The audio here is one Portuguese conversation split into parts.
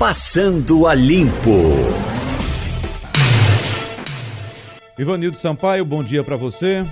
Passando a Limpo. Ivanildo Sampaio, bom dia para você.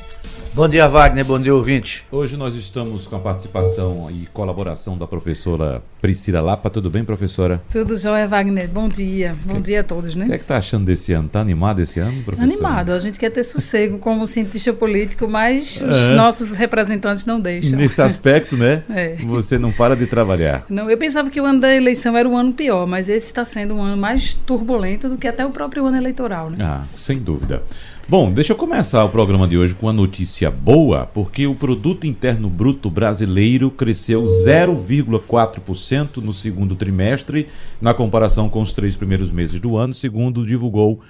Bom dia, Wagner. Bom dia, ouvinte. Hoje nós estamos com a participação e colaboração da professora Priscila Lapa. Tudo bem, professora? Tudo jóia, Wagner. Bom dia. Bom que, dia a todos, né? O que é que tá achando desse ano? Tá animado esse ano, professora? Animado. A gente quer ter sossego como cientista político, mas é. os nossos representantes não deixam. Nesse aspecto, né? É. Você não para de trabalhar. Não, eu pensava que o ano da eleição era um ano pior, mas esse está sendo um ano mais turbulento do que até o próprio ano eleitoral, né? Ah, sem dúvida. Bom, deixa eu começar o programa de hoje com uma notícia boa, porque o produto interno bruto brasileiro cresceu 0,4% no segundo trimestre, na comparação com os três primeiros meses do ano, segundo divulgou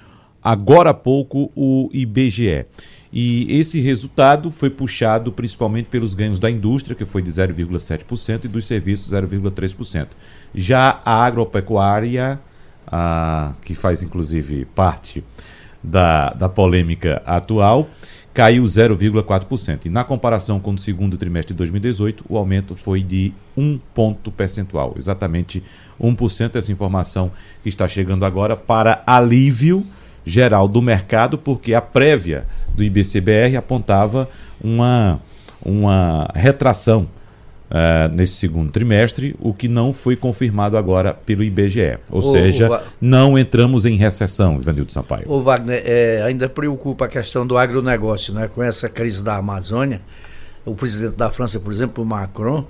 agora há pouco o IBGE. E esse resultado foi puxado principalmente pelos ganhos da indústria, que foi de 0,7%, e dos serviços, 0,3%. Já a agropecuária, a, que faz inclusive parte da, da polêmica atual, caiu 0,4%. E na comparação com o segundo trimestre de 2018, o aumento foi de 1 ponto percentual, exatamente 1%. Essa informação que está chegando agora para alívio geral do mercado, porque a prévia do IBCBR apontava uma, uma retração uh, nesse segundo trimestre, o que não foi confirmado agora pelo IBGE. Ou o, seja, o, não entramos em recessão, Ivanildo Sampaio. O Wagner, é, ainda preocupa a questão do agronegócio, né? com essa crise da Amazônia. O presidente da França, por exemplo, Macron,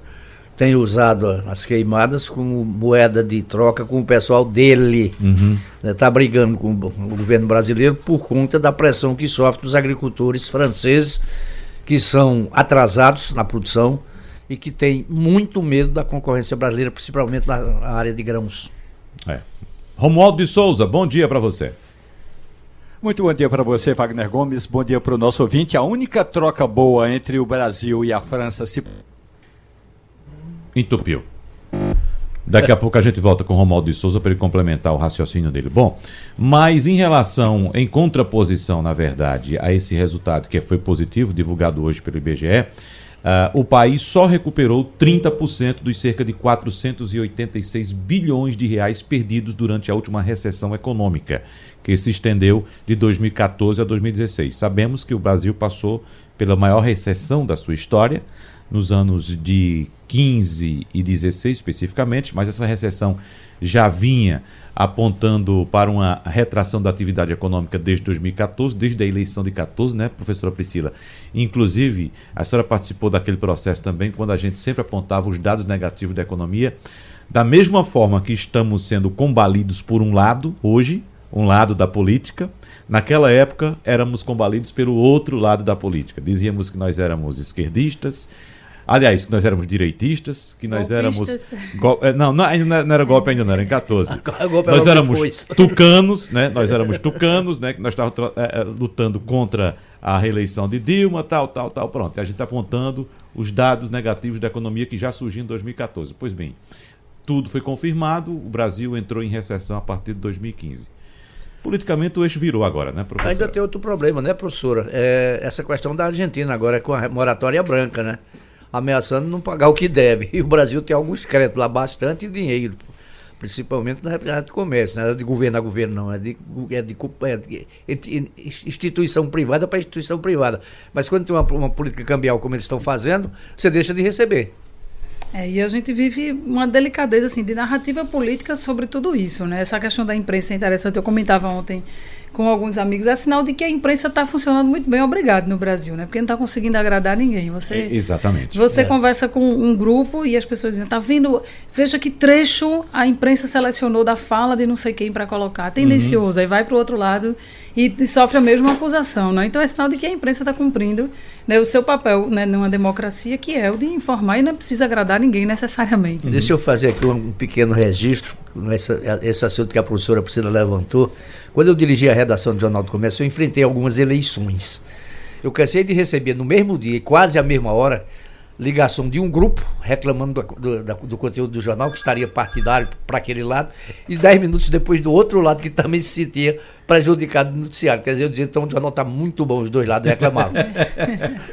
tem usado as queimadas como moeda de troca com o pessoal dele. Está uhum. né, tá brigando com o governo brasileiro por conta da pressão que sofre dos agricultores franceses, que são atrasados na produção e que tem muito medo da concorrência brasileira, principalmente na área de grãos. É. Romualdo de Souza, bom dia para você. Muito bom dia para você, Wagner Gomes. Bom dia para o nosso ouvinte. A única troca boa entre o Brasil e a França se. Entupiu. Daqui a pouco a gente volta com o Romualdo de Souza para ele complementar o raciocínio dele. Bom, mas em relação, em contraposição, na verdade, a esse resultado que foi positivo, divulgado hoje pelo IBGE, Uh, o país só recuperou 30% dos cerca de 486 bilhões de reais perdidos durante a última recessão econômica, que se estendeu de 2014 a 2016. Sabemos que o Brasil passou pela maior recessão da sua história, nos anos de 15 e 16 especificamente, mas essa recessão já vinha apontando para uma retração da atividade econômica desde 2014, desde a eleição de 14, né, professora Priscila? Inclusive, a senhora participou daquele processo também, quando a gente sempre apontava os dados negativos da economia. Da mesma forma que estamos sendo combalidos por um lado, hoje, um lado da política, naquela época éramos combalidos pelo outro lado da política. Dizíamos que nós éramos esquerdistas, Aliás, que nós éramos direitistas, que nós Golpistas. éramos. Gol... É, não, não, não era golpe ainda, não, era em 14. nós éramos depois. tucanos, né? Nós éramos tucanos, né? Que nós estávamos é, é, lutando contra a reeleição de Dilma, tal, tal, tal. Pronto. A gente está apontando os dados negativos da economia que já surgiu em 2014. Pois bem, tudo foi confirmado, o Brasil entrou em recessão a partir de 2015. Politicamente o eixo virou agora, né, professor? Ainda tem outro problema, né, professora? É essa questão da Argentina agora com a moratória branca, né? Ameaçando não pagar o que deve. E o Brasil tem alguns créditos lá, bastante dinheiro, principalmente na área de comércio, não é de governo a governo, não, é de, é de, é de instituição privada para instituição privada. Mas quando tem uma, uma política cambial como eles estão fazendo, você deixa de receber. É, e a gente vive uma delicadeza assim, de narrativa política sobre tudo isso. Né? Essa questão da imprensa é interessante. Eu comentava ontem com alguns amigos, é sinal de que a imprensa está funcionando muito bem, obrigado, no Brasil, né? Porque não está conseguindo agradar ninguém. Você, é, exatamente. Você é. conversa com um grupo e as pessoas dizem, está vendo, veja que trecho a imprensa selecionou da fala de não sei quem para colocar, tendencioso, uhum. aí vai para o outro lado e, e, sofre a mesma acusação, né? Então é sinal de que a imprensa está cumprindo né, o seu papel né, numa democracia, que é o de informar e não precisa agradar ninguém necessariamente. Uhum. Deixa eu fazer aqui um pequeno registro, nesse, esse assunto que a professora Priscila levantou, quando eu dirigi a redação do Jornal do Comércio, eu enfrentei algumas eleições. Eu cansei de receber no mesmo dia, quase à mesma hora, ligação de um grupo reclamando do, do, do conteúdo do jornal, que estaria partidário para aquele lado, e dez minutos depois do outro lado, que também se sentia prejudicado no noticiário. Quer dizer, eu dizia, então o jornal está muito bom, os dois lados reclamavam.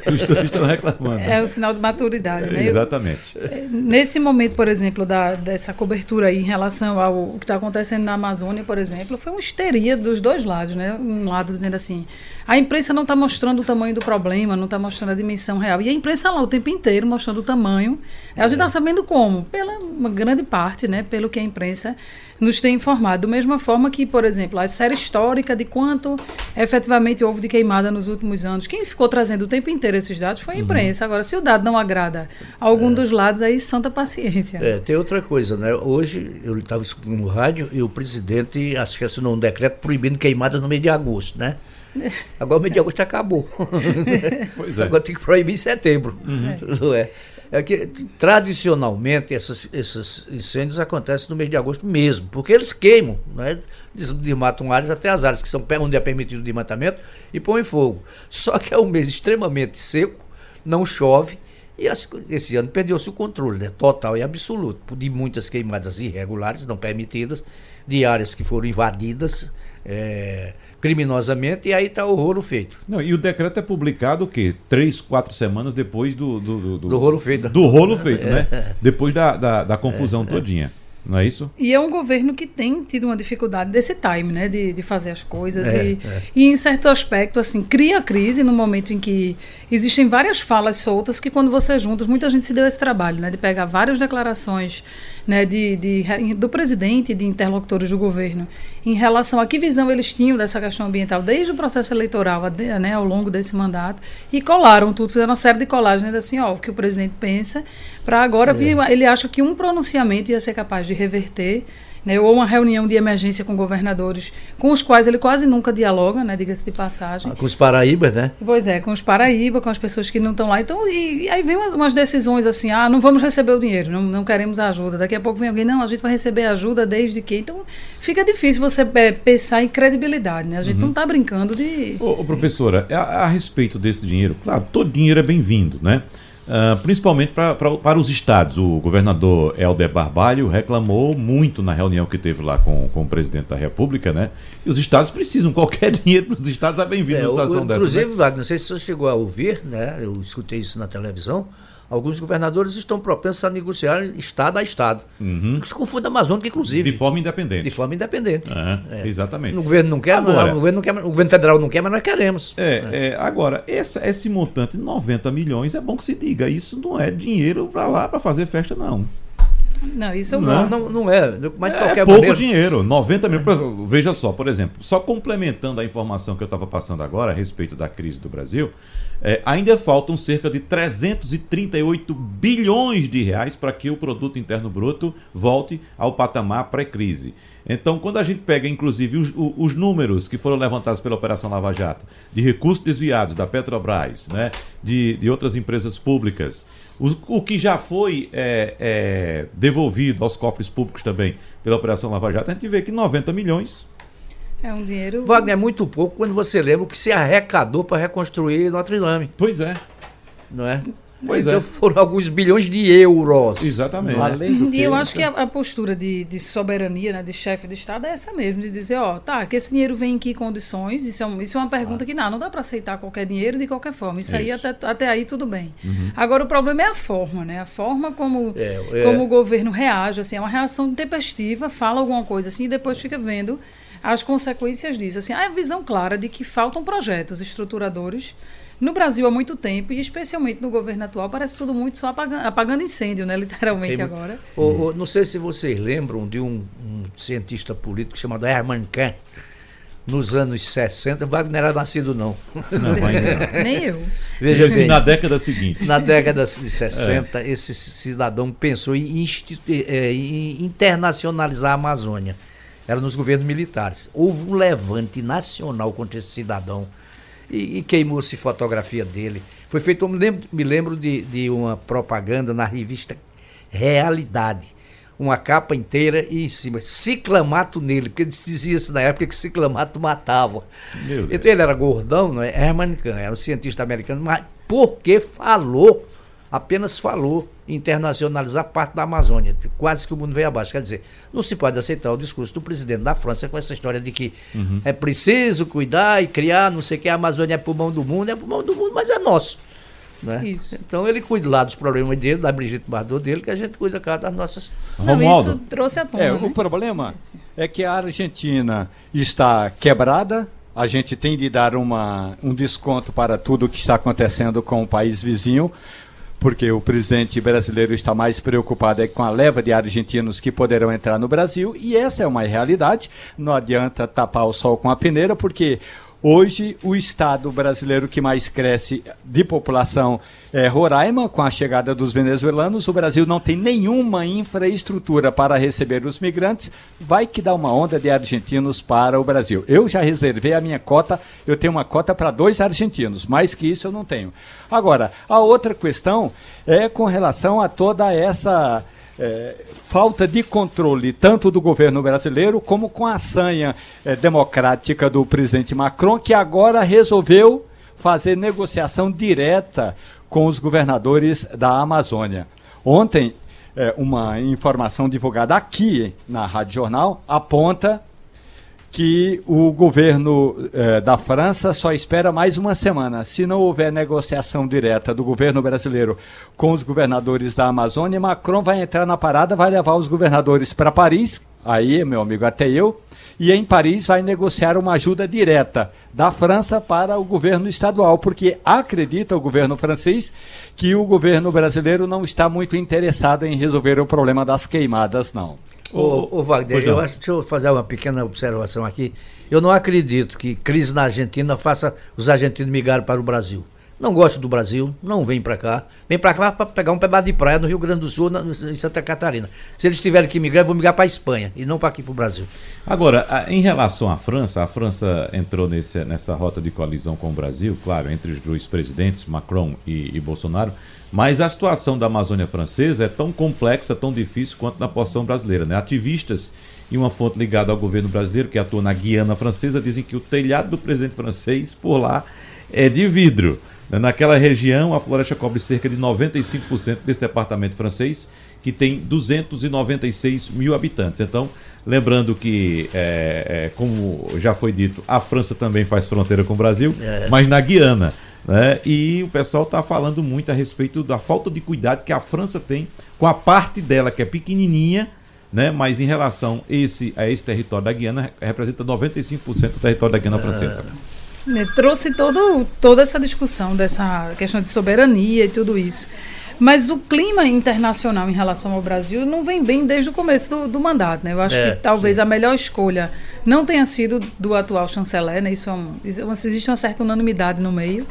Os dois estão reclamando. É o sinal de maturidade, né? Exatamente. Nesse momento, por exemplo, da, dessa cobertura aí em relação ao que está acontecendo na Amazônia, por exemplo, foi uma histeria dos dois lados, né? Um lado dizendo assim, a imprensa não está mostrando o tamanho do problema, não está mostrando a dimensão real. E a imprensa lá o tempo inteiro mostrando o tamanho. A gente está sabendo como? Pela uma grande parte, né? Pelo que a imprensa nos tem informado. Da mesma forma que, por exemplo, a série histórica de quanto efetivamente houve de queimada nos últimos anos. Quem ficou trazendo o tempo inteiro esses dados foi a imprensa. Agora, se o dado não agrada a algum dos lados, aí santa paciência. É, tem outra coisa, né? Hoje eu estava escutando no rádio e o presidente acho que assinou um decreto proibindo queimadas no mês de agosto, né? Agora o mês de agosto acabou. Pois é. Agora tem que proibir em setembro. Não é? É que tradicionalmente esses, esses incêndios acontecem no mês de agosto mesmo, porque eles queimam, né? Des- desmatam áreas até as áreas que são onde é permitido o desmatamento e põem fogo. Só que é um mês extremamente seco, não chove e esse ano perdeu-se o controle, né? total e absoluto, de muitas queimadas irregulares, não permitidas, de áreas que foram invadidas eh, criminosamente e aí está o rolo feito. Não, e o decreto é publicado o quê? Três, quatro semanas depois do. Do, Do rolo feito. Do rolo feito, né? Depois da, da, da confusão todinha. Não é isso? E é um governo que tem tido uma dificuldade desse time, né? De, de fazer as coisas. É, e, é. e, em certo aspecto, assim, cria crise no momento em que existem várias falas soltas que, quando você junta, muita gente se deu esse trabalho, né? De pegar várias declarações né, de, de- do presidente e de interlocutores do governo. Em relação a que visão eles tinham dessa questão ambiental desde o processo eleitoral né, ao longo desse mandato e colaram tudo, fizeram uma série de colagens assim, ó, o que o presidente pensa, para agora vir, ele acha que um pronunciamento ia ser capaz de reverter né, ou uma reunião de emergência com governadores com os quais ele quase nunca dialoga, né, diga-se de passagem. Com os Paraíbas, né? Pois é, com os Paraíba, com as pessoas que não estão lá. Então, e, e aí vem umas, umas decisões assim, ah, não vamos receber o dinheiro, não, não queremos a ajuda. Daqui a pouco vem alguém, não, a gente vai receber ajuda desde que. Então, fica difícil você é, pensar em credibilidade, né? A gente não está brincando de. Ô, ô, professora, a, a respeito desse dinheiro, claro, todo dinheiro é bem-vindo, né? Ah, principalmente pra, pra- para os estados. O governador Helder Barbalho reclamou muito na reunião que teve lá com, com o presidente da República, né? E os estados precisam, qualquer dinheiro para os estados é bem-vindo É, numa situação o- dessa. inclusive, né? Wagner, não sei se você chegou a ouvir, né? Eu escutei isso na televisão. Alguns governadores estão propensos a negociar estado a estado. Uhum. Isso confunde a Amazônica, inclusive. De forma independente. de forma independente. É, Exatamente. O governo não quer, Agora- o, governo não quer, o governo federal não quer, mas nós queremos. É, é, agora, essa- esse montante de 90 milhões é bom que se diga. Isso não é dinheiro para lá para fazer festa, não. Não, isso Não, não. não, não é. Mas de É qualquer pouco maneira. dinheiro, 90 mil. Exemplo, Veja só, por exemplo, só complementando a informação que eu estava passando agora a respeito da crise do Brasil, é, ainda faltam cerca de 338 bilhões de reais para que o produto interno bruto volte ao patamar pré-crise. Então, quando a gente pega, inclusive, os, os números que foram levantados pela Operação Lava Jato, de recursos desviados da Petrobras, né, de, de outras empresas públicas, o, o que já foi é, é, devolvido aos cofres públicos também pela Operação Lava Jato, a gente vê que 90 milhões. É um dinheiro. Wagner, é muito pouco quando você lembra o que se arrecadou para reconstruir Notre Dame, Pois é, não é? Pois então é. foram alguns bilhões de euros. exatamente. Além do E eu acho que a, a postura de, de soberania, né, de chefe de Estado, é essa mesmo, de dizer, ó, tá, que esse dinheiro vem em que condições? Isso é, um- isso é uma pergunta que não, não dá para aceitar qualquer dinheiro de qualquer forma. Isso, aí Isso. até, até aí tudo bem. Agora o problema é a forma, né? A forma como, É, é. como o governo reage, assim, é uma reação tempestiva, fala alguma coisa assim e depois fica vendo as consequências disso. Assim, há a visão clara de que faltam projetos estruturadores no Brasil há muito tempo, e especialmente no governo atual, parece tudo muito só apaga- apagando incêndio, né? Literalmente Tem- agora. O- o- não sei se vocês lembram de um, um cientista político chamado Hermann Kahn, nos anos 60. Wagner era nascido, não. Não, não. Nem eu. Veja bem. Na década seguinte. Na década de 60, esse cidadão pensou em, institu- eh, em internacionalizar a Amazônia. Era nos governos militares. Houve um levante nacional contra esse cidadão e, e queimou-se fotografia dele. Foi feito, eu me lembro, me lembro de, de uma propaganda na revista Realidade. Uma capa inteira e em cima, ciclamato nele, porque dizia-se na época que ciclamato matava. Meu Deus. Então ele era gordão, não é? Herman Kahn, era um cientista americano, mas porque falou apenas falou internacionalizar parte da Amazônia, quase que o mundo veio abaixo. Quer dizer, não se pode aceitar o discurso do presidente da França com essa história de que uhum. é preciso cuidar e criar, não sei o que, a Amazônia é pulmão do mundo, é pulmão do mundo, mas é nosso. Né? Então ele cuida lá dos problemas dele, da Brigitte Bardot dele, que a gente cuida cá das nossas. Não, isso trouxe a tona. É, né? O problema é que a Argentina está quebrada. A gente tem de dar uma, um desconto para tudo que está acontecendo com o país vizinho, porque o presidente brasileiro está mais preocupado é com a leva de argentinos que poderão entrar no Brasil, e essa é uma realidade. Não adianta tapar o sol com a peneira, porque Hoje, o estado brasileiro que mais cresce de população é Roraima, com a chegada dos venezuelanos. O Brasil não tem nenhuma infraestrutura para receber os migrantes. Vai que dá uma onda de argentinos para o Brasil. Eu já reservei a minha cota, eu tenho uma cota para dois argentinos, mais que isso eu não tenho. Agora, a outra questão é com relação a toda essa é, falta de controle tanto do governo brasileiro como com a sanha é, democrática do presidente Macron, que agora resolveu fazer negociação direta com os governadores da Amazônia. Ontem, é, uma informação divulgada aqui na Rádio Jornal aponta que o governo eh, da França só espera mais uma semana. Se não houver negociação direta do governo brasileiro com os governadores da Amazônia, Macron vai entrar na parada, vai levar os governadores para Paris, aí, meu amigo, até eu, e em Paris vai negociar uma ajuda direta da França para o governo estadual, porque acredita o governo francês que o governo brasileiro não está muito interessado em resolver o problema das queimadas, não. Ô, ô Wagner, eu acho, deixa eu fazer uma pequena observação aqui. Eu não acredito que crise na Argentina faça os argentinos migrarem para o Brasil. Não gosto do Brasil, não vem para cá. Vem para cá para pegar um pedaço de praia no Rio Grande do Sul, na, em Santa Catarina. Se eles tiverem que migrar, vão migrar para a Espanha e não para aqui para o Brasil. Agora, em relação à França, a França entrou nesse, nessa rota de coalizão com o Brasil, claro, entre os dois presidentes, Macron e, e Bolsonaro. Mas a situação da Amazônia francesa é tão complexa, tão difícil quanto na porção brasileira. Né? Ativistas e uma fonte ligada ao governo brasileiro, que atua na Guiana Francesa, dizem que o telhado do presidente francês por lá é de vidro. Naquela região, a floresta cobre cerca de 95% desse departamento francês, que tem 296 mil habitantes. Então, lembrando que, é, é, como já foi dito, a França também faz fronteira com o Brasil, é. mas na Guiana. Né? E o pessoal está falando muito a respeito da falta de cuidado que a França tem com a parte dela, que é pequenininha, né? mas em relação esse, a esse território da Guiana, representa 95% do território da Guiana francesa. É, trouxe todo, toda essa discussão dessa questão de soberania e tudo isso. Mas o clima internacional em relação ao Brasil não vem bem desde o começo do, do mandato. Né? Eu acho é, que talvez sim. a melhor escolha não tenha sido do atual chanceler, né? isso é um, existe uma certa unanimidade no meio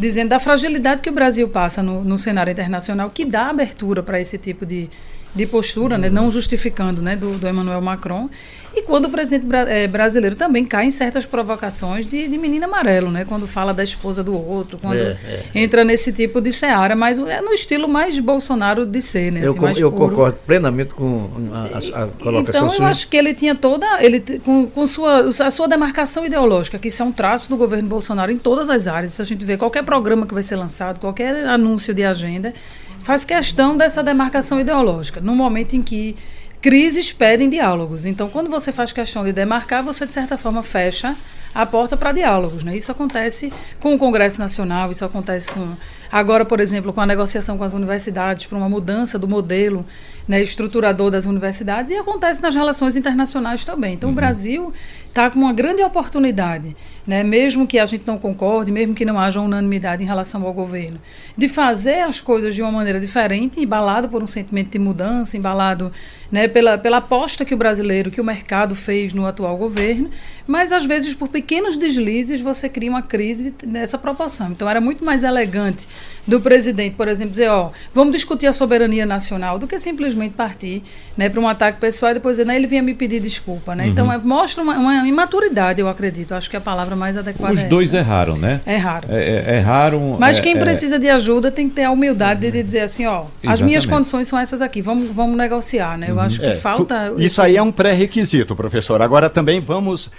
dizendo da fragilidade que o Brasil passa no, no cenário internacional, que dá abertura para esse tipo de, de postura, né, não justificando né, do, do Emmanuel Macron. E quando o presidente bra é, brasileiro também cai em certas provocações de, de menino amarelo, né? Quando fala da esposa do outro, quando é, é, entra nesse tipo de seara, mas é no estilo mais Bolsonaro de ser, né? Eu, assim, eu concordo plenamente com a, a, colocação Então, sua. eu acho que ele tinha toda, ele com, com sua, a sua demarcação ideológica, que isso é um traço do governo Bolsonaro em todas as áreas. Se a gente vê qualquer programa que vai ser lançado, qualquer anúncio de agenda, faz questão dessa demarcação ideológica. No momento em que crises pedem diálogos. Então, quando você faz questão de demarcar, você, de certa forma, fecha a porta para diálogos. Né? Isso acontece com o Congresso Nacional, isso acontece com. Agora, por exemplo, com a negociação com as universidades para uma mudança do modelo né, estruturador das universidades, e acontece nas relações internacionais também. Então, uhum. o Brasil está com uma grande oportunidade, né, mesmo que a gente não concorde, mesmo que não haja unanimidade em relação ao governo, de fazer as coisas de uma maneira diferente, embalado por um sentimento de mudança, embalado né, pela, pela aposta que o brasileiro, que o mercado fez no atual governo, mas às vezes por pequenos deslizes você cria uma crise nessa proporção. Então era muito mais elegante do presidente, por exemplo, dizer, ó, vamos discutir a soberania nacional, do que simplesmente partir né, para um ataque pessoal e depois dizer, né, ele vinha me pedir desculpa. Né? Então, uhum. Então é, mostra uma, uma, imaturidade, eu acredito. Acho que a palavra mais adequada Os é dois essa. erraram, né? Erraram. É, é, erraram. Mas é, quem é. precisa de ajuda tem que ter a humildade de dizer assim, ó, Exatamente. as minhas condições são essas aqui, vamos, vamos negociar, né? Eu uhum. acho que falta... Tu, isso aí é um pré-requisito, professor. Agora também vamos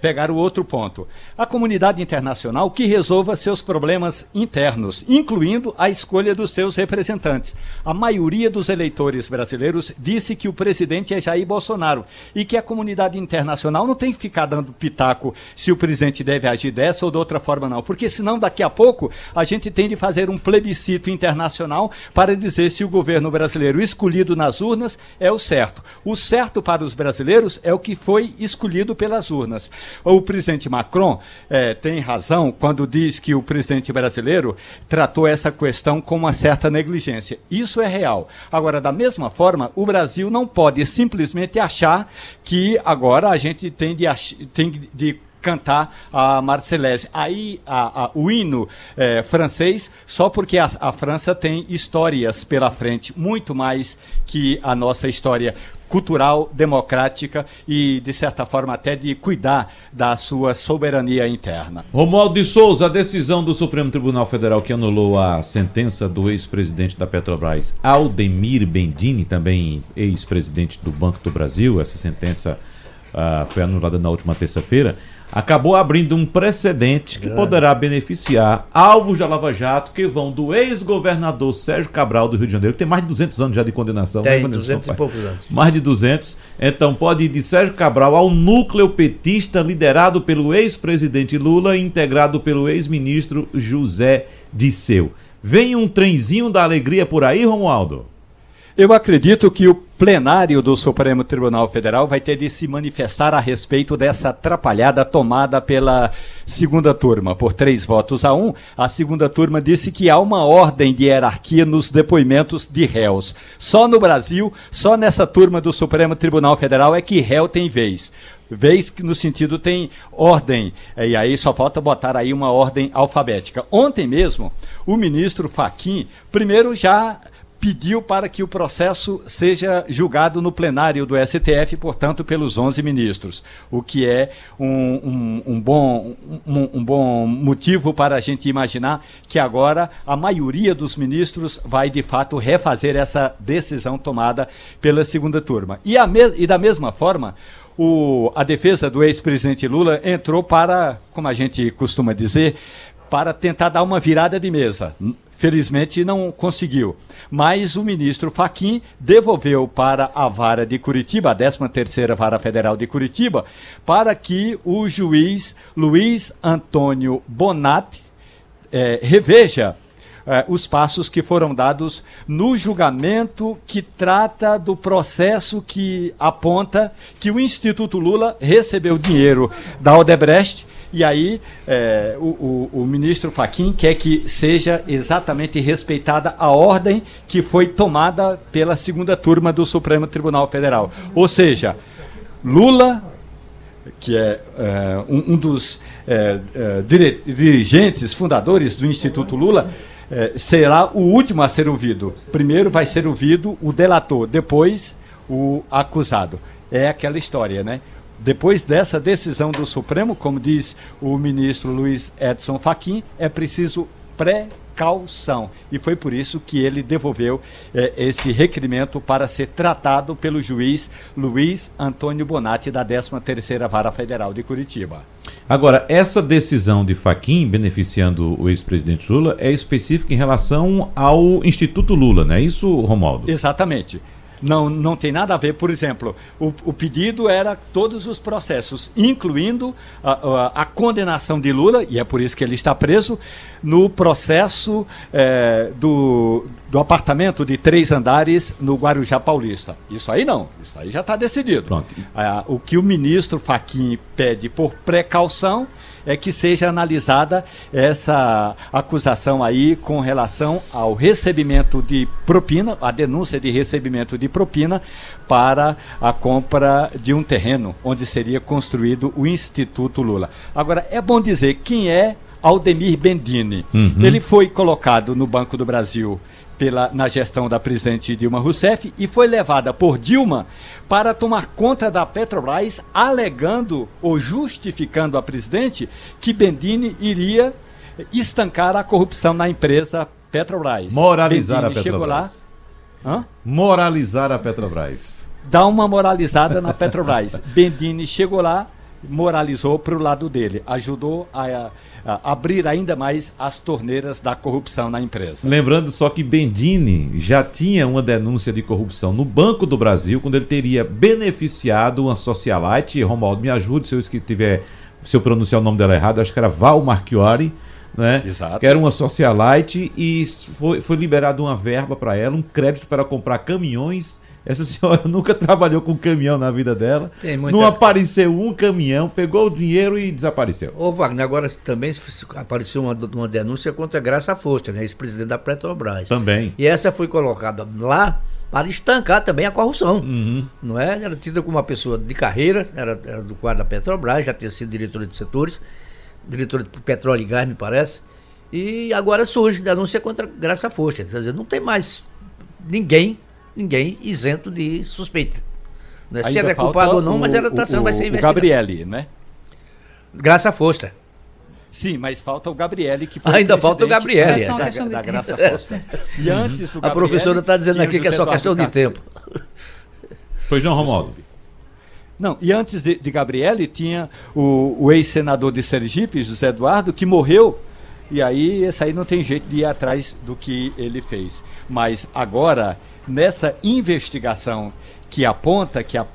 pegar o outro ponto. A comunidade internacional que resolva seus problemas internos, incluindo a escolha dos seus representantes. A maioria dos eleitores brasileiros disse que o presidente é Jair Bolsonaro e que a comunidade internacional não tem que ficar dando pitaco se o presidente deve agir dessa ou de outra forma, não. Porque senão, daqui a pouco, a gente tem de fazer um plebiscito internacional para dizer se o governo brasileiro escolhido nas urnas é o certo. O certo para os brasileiros é o que foi escolhido pelas urnas. O presidente Macron é, tem razão quando diz que o presidente brasileiro tratou essa questão com uma certa negligência. Isso é real. Agora, da mesma forma, o Brasil não pode simplesmente achar que agora a gente tem de, tem de cantar a Marselhese. Aí a, a, o hino é, francês, só porque a, a França tem histórias pela frente, muito mais que a nossa história cultural, democrática e, de certa forma, até de cuidar da sua soberania interna. Romualdo de Souza, a decisão do Supremo Tribunal Federal que anulou a sentença do ex-presidente da Petrobras, Aldemir Bendini, também ex-presidente do Banco do Brasil, essa sentença uh, foi anulada na última terça-feira acabou abrindo um precedente que poderá beneficiar alvos da Lava Jato que vão do ex-governador Sérgio Cabral do Rio de Janeiro, que tem mais de 200 anos já de condenação. Tem, 200 e poucos anos. Mais de 200. Então pode ir de Sérgio Cabral ao núcleo petista liderado pelo ex-presidente Lula e integrado pelo ex-ministro José Disseu. Vem um trenzinho da alegria por aí, Romualdo? Eu acredito que o plenário do Supremo Tribunal Federal vai ter de se manifestar a respeito dessa atrapalhada tomada pela segunda turma. Por três votos a um, a segunda turma disse que há uma ordem de hierarquia nos depoimentos de réus. Só no Brasil, só nessa turma do Supremo Tribunal Federal é que réu tem vez vez que no sentido tem ordem, e aí só falta botar aí uma ordem alfabética. Ontem mesmo, o ministro Faquim, primeiro já pediu para que o processo seja julgado no plenário do STF, portanto, pelos 11 ministros, o que é um, um, um bom, um, um, bom motivo para a gente imaginar que agora a maioria dos ministros vai, de fato, refazer essa decisão tomada pela segunda turma. E, e da mesma forma, o, a defesa do ex-presidente Lula entrou para, como a gente costuma dizer, para tentar dar uma virada de mesa. Felizmente não conseguiu. Mas o ministro Faquim devolveu para a vara de Curitiba, a 13ª Vara Federal de Curitiba, para que o juiz Luiz Antônio Bonatti eh, reveja eh, os passos que foram dados no julgamento que trata do processo que aponta que o Instituto Lula recebeu dinheiro da Odebrecht e aí é, o, o, o, ministro Faquim quer que seja exatamente respeitada a ordem que foi tomada pela segunda turma do Supremo Tribunal Federal. Ou seja, Lula, que é, é um, um, dos é, é dirigentes, fundadores do Instituto Lula, é, será o último a ser ouvido. Primeiro vai ser ouvido o delator, depois o acusado. É aquela história, né? Depois dessa decisão do Supremo, como diz o ministro Luiz Edson Fachin, é preciso precaução. E foi por isso que ele devolveu eh, esse requerimento para ser tratado pelo juiz Luiz Antônio Bonatti, da 13ª Vara Federal de Curitiba. Agora, essa decisão de Faquim beneficiando o ex-presidente Lula é específica em relação ao Instituto Lula, não é isso, Romualdo? Exatamente não, não tem nada a ver, por exemplo, o, o pedido era todos os processos, incluindo a, a, a, condenação de Lula, e é por isso que ele está preso, no processo é, do, do apartamento de três andares no Guarujá Paulista. Isso aí não, isso aí já está decidido. Pronto. É, o que o ministro Faquim pede por precaução é que seja analisada essa acusação aí com relação ao recebimento de propina, a denúncia de recebimento de propina para a compra de um terreno onde seria construído o Instituto Lula. Agora, é bom dizer quem é Aldemir Bendini. Uhum. Ele foi colocado no Banco do Brasil pela, na gestão da presidente Dilma Rousseff e foi levada por Dilma para tomar conta da Petrobras, alegando ou justificando a presidente que Bendini iria estancar a corrupção na empresa Petrobras. Moralizar Bendini a Petrobras. Chegou lá? Moralizar a Petrobras. Dá uma moralizada na Petrobras. Bendini chegou lá, moralizou para o lado dele, ajudou a, a, abrir ainda mais as torneiras da corrupção na empresa. Lembrando só que Bendini já tinha uma denúncia de corrupção no Banco do Brasil, quando ele teria beneficiado uma socialite, Romualdo, me ajude se eu tiver, se eu pronunciar o nome dela errado, acho que era Val Marchiori, né? Exato. Que era uma socialite e foi, foi liberada uma verba para ela, um crédito para comprar caminhões essa senhora nunca trabalhou com caminhão na vida dela. Muita... Não apareceu um caminhão, pegou o dinheiro e desapareceu. Ô, Wagner, agora também apareceu uma, uma denúncia contra a Graça Foster, né, ex-presidente da Petrobras. Também. E essa foi colocada lá para estancar também a corrupção. Uhum. Não é? Era tida como uma pessoa de carreira, era, era do quadro da Petrobras, já tinha sido diretora de setores, diretora de petróleo e gás, me parece. E agora surge denúncia contra Graça Foster. Quer dizer, não tem mais ninguém ninguém isento de suspeita. Né? Se ela é culpada ou não, mas ela está sendo, vai ser investigada. O Gabriele, né? Graça Foster. Sim, mas falta o Gabriele que Ainda falta o Gabriele. É da, da, da Graça. E antes do Gabriele, A professora está dizendo aqui que é só questão de tempo. Pois não, Romualdo? Não, e antes de, de Gabriele tinha o, o ex-senador de Sergipe, José Eduardo, que morreu. E aí, esse aí não tem jeito de ir atrás do que ele fez. Mas agora nessa investigação que aponta que a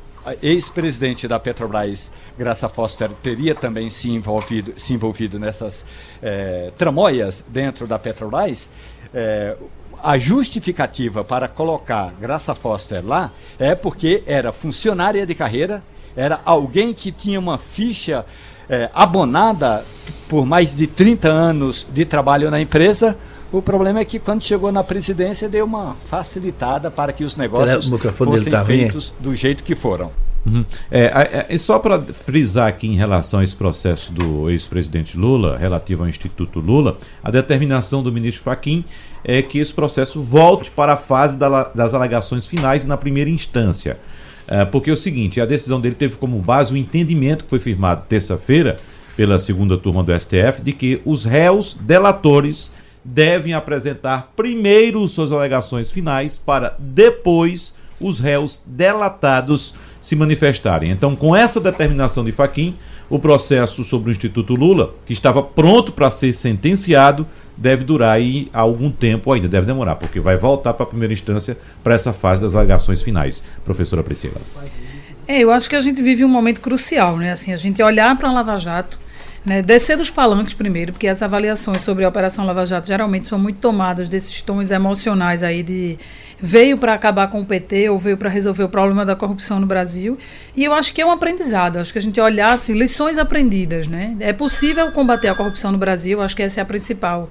ex-presidente da Petrobras, Graça Foster, teria também se envolvido, se envolvido nessas é, tramóias dentro da Petrobras, é, a justificativa para colocar Graça Foster lá é porque era funcionária de carreira, era alguém que tinha uma ficha é, abonada por mais de 30 anos de trabalho na empresa, o problema é que quando chegou na presidência deu uma facilitada para que os negócios fossem tá feitos do jeito que foram. Uhum. É, é, só para frisar aqui em relação a esse processo do ex-presidente Lula, relativo ao Instituto Lula, a determinação do ministro Faquim é que esse processo volte para a fase da, das alegações finais na primeira instância. É, porque é o seguinte, a decisão dele teve como base o entendimento que foi firmado terça-feira pela segunda turma do STF de que os réus delatores devem apresentar primeiro suas alegações finais para depois os réus delatados se manifestarem. Então, com essa determinação de Faquim, o processo sobre o Instituto Lula, que estava pronto para ser sentenciado, deve durar aí algum tempo ainda, deve demorar, porque vai voltar para a primeira instância para essa fase das alegações finais. Professora Priscila. É, eu acho que a gente vive um momento crucial, né? Assim, a gente olhar para a Lava Jato né, descer dos palanques primeiro, porque as avaliações sobre a Operação Lava Jato geralmente são muito tomadas desses tons emocionais aí de veio para acabar com o PT ou veio para resolver o problema da corrupção no Brasil. E eu acho que é um aprendizado, acho que a gente olhar assim, lições aprendidas, né? É possível combater a corrupção no Brasil, acho que essa é a principal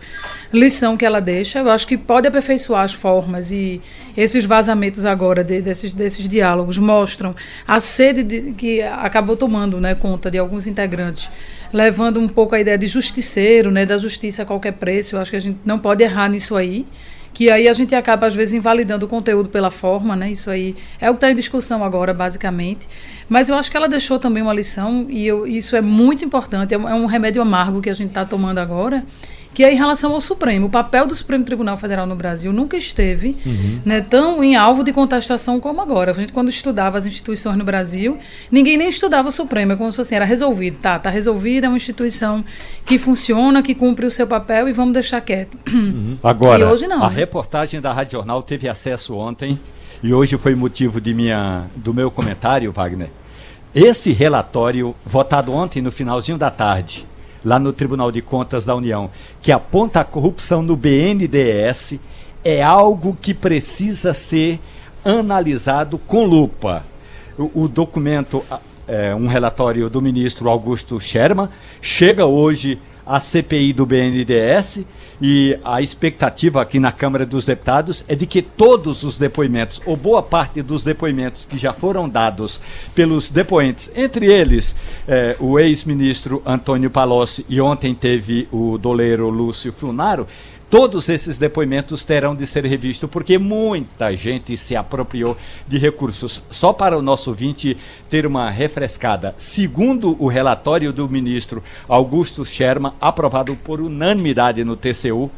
lição que ela deixa. Eu acho que pode aperfeiçoar as formas e esses vazamentos agora de, desses, desses diálogos mostram a sede de, que acabou tomando né, conta de alguns integrantes levando um pouco a ideia de justiceiro, né, da justiça a qualquer preço. Eu acho que a gente não pode errar nisso aí que aí a gente acaba às vezes invalidando o conteúdo pela forma, né? Isso aí é o que está em discussão agora, basicamente. Mas eu acho que ela deixou também uma lição e eu, isso é muito importante. É um, é remédio amargo que a gente está tomando agora que é em relação ao Supremo. O papel do Supremo Tribunal Federal no Brasil nunca esteve uhum. né, tão em alvo de contestação como agora. A gente, quando estudava as instituições no Brasil, ninguém nem estudava o Supremo, é como se assim, era resolvido. Tá, tá resolvido, é uma instituição que funciona, que cumpre o seu papel e vamos deixar quieto. Uhum. Agora, e hoje não, a né? reportagem da Rádio Jornal teve acesso ontem e hoje foi motivo de minha, do meu comentário, Wagner. Esse relatório, votado ontem no finalzinho da tarde, lá no Tribunal de Contas da União, que aponta a corrupção no BNDES, é algo que precisa ser analisado com lupa. O, o documento, é, um relatório do ministro Augusto Sherman, chega hoje à CPI do BNDES e a expectativa aqui na Câmara dos Deputados é de que todos os depoimentos, ou boa parte dos depoimentos que já foram dados pelos depoentes, entre eles eh, o ex-ministro Antônio Palocci e ontem teve o doleiro Lúcio Funaro, Todos esses depoimentos terão de ser revistos, porque muita gente se apropriou de recursos. Só para o nosso ouvinte ter uma refrescada, segundo o relatório do ministro Augusto Sherman, aprovado por unanimidade no TCU,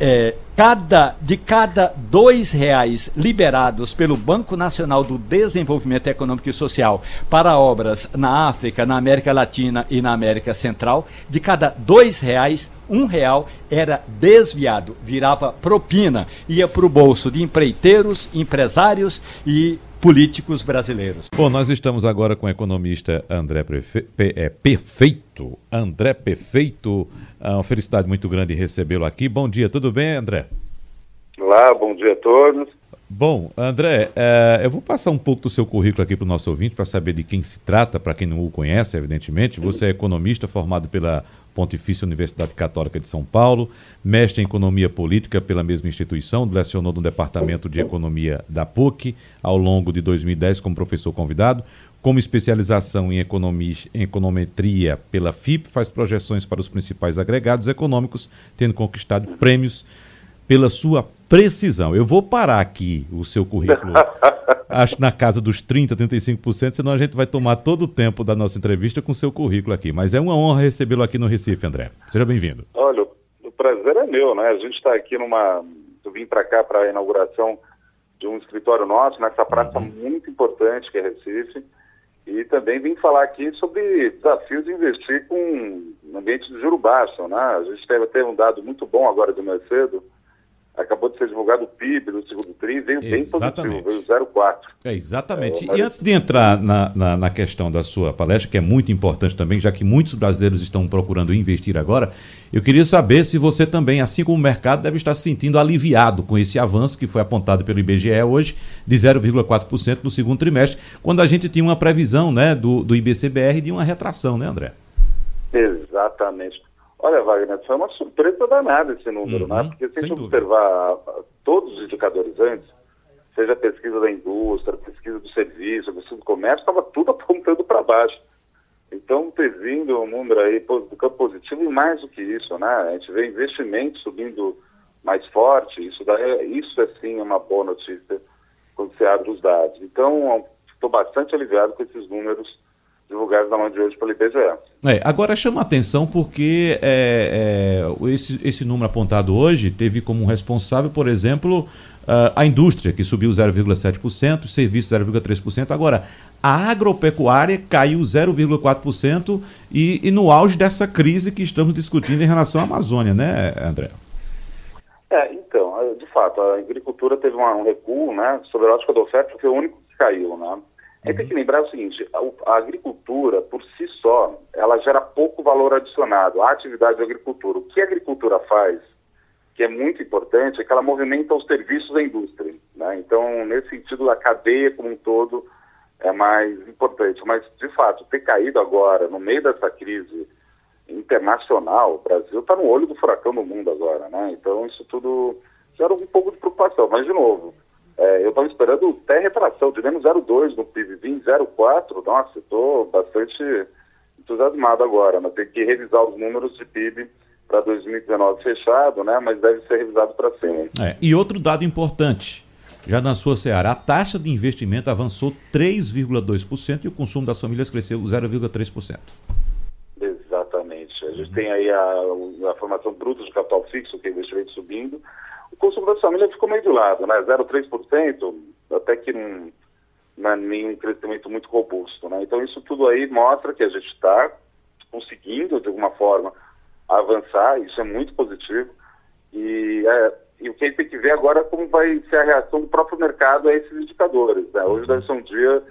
é, cada, de cada dois reais liberados pelo Banco Nacional do Desenvolvimento Econômico e Social para obras na África, na América Latina e na América Central, de cada dois reais, um real era desviado, virava propina, ia para o bolso de empreiteiros, empresários e políticos brasileiros. Bom, nós estamos agora com o economista André Prefe... é, Perfeito. André Perfeito, é uma felicidade muito grande recebê-lo aqui. Bom dia, tudo bem, André? Olá, bom dia a todos. Bom, André, é, eu vou passar um pouco do seu currículo aqui para o nosso ouvinte, para saber de quem se trata, para quem não o conhece, evidentemente. Você é economista formado pela Pontifícia Universidade Católica de São Paulo, mestre em Economia Política pela mesma instituição, lecionou no Departamento de Economia da PUC ao longo de 2010 como professor convidado, como especialização em, economia, em econometria pela FIP, faz projeções para os principais agregados econômicos, tendo conquistado prêmios pela sua precisão. Eu vou parar aqui o seu currículo, acho na casa dos 30%, 35%, senão a gente vai tomar todo o tempo da nossa entrevista com o seu currículo aqui. Mas é uma honra recebê-lo aqui no Recife, André. Seja bem-vindo. Olha, o prazer é meu, né? A gente está aqui numa. Eu vim para cá para a inauguração de um escritório nosso, nessa praça uhum. muito importante que é Recife. E também vim falar aqui sobre desafios de investir com ambiente de juro baixo, né? A gente teve até um dado muito bom agora de mais cedo, acabou de ser divulgado o PIB do segundo TRI, veio bem positivo, veio 0,4. É, exatamente. É, mas... E antes de entrar na, na, na, questão da sua palestra, que é muito importante também, já que muitos brasileiros estão procurando investir agora, eu queria saber se você também, assim como o mercado, deve estar se sentindo aliviado com esse avanço que foi apontado pelo IBGE hoje, de 0,4% no segundo trimestre, quando a gente tinha uma previsão né, do, do IBCBR de uma retração, né, André? Exatamente. Olha, Wagner, foi uma surpresa danada esse número, né? uhum, né? Porque se a gente observar todos os indicadores antes, seja a pesquisa da indústria, a pesquisa do serviço, a pesquisa do comércio, estava tudo apontando para baixo. Então, ter vindo um número aí do campo positivo e mais do que isso, né? A gente vê investimentos subindo mais forte, isso, daí, isso é sim uma boa notícia quando você abre os dados. Então, estou bastante aliviado com esses números divulgados na manhã de hoje pelo IBGE. É, agora chama a atenção porque é, é, esse, esse número apontado hoje teve como responsável, por exemplo, a indústria, que subiu 0,7%, serviços 0,3%. Agora, a agropecuária caiu 0,4% e, e no auge dessa crise que estamos discutindo em relação à Amazônia, né, André? É, então, de fato, a agricultura teve um recuo, né, sobre a ótica da oferta, porque foi o único que caiu, né? É que tem que lembrar o seguinte, a, a, agricultura, por si só, ela gera pouco valor adicionado à atividade da agricultura. O que a agricultura faz, que é muito importante, é que ela movimenta os serviços da indústria. Né? Então, nesse sentido, a cadeia como um todo é mais importante. Mas, de fato, ter caído agora, no meio dessa crise internacional, o Brasil está no olho do furacão no mundo agora, né? Então, isso tudo gera um pouco de preocupação. Mas, de novo, é, eu estava esperando até retração, de menos 0,2 no PIB, 20, 0,4. Nossa, estou bastante entusiasmado agora, mas tem que revisar os números de PIB para 2019 fechado, né? Mas deve ser revisado para cima. É, e outro dado importante, já na sua seara, a taxa de investimento avançou 3,2% e o consumo das famílias cresceu 0,3%. Exatamente. A gente tem aí a, a formação bruta de capital fixo, que é investimento subindo, consumo das famílias ficou meio de lado, né? 0,3%, até que não, não é nenhum crescimento muito robusto, né? Então isso tudo aí mostra que a gente está conseguindo, de alguma forma, avançar, isso é muito positivo. E, é, e o que a gente tem que ver agora é como vai ser a reação do próprio mercado a esses indicadores. Né? Hoje deve ser um dia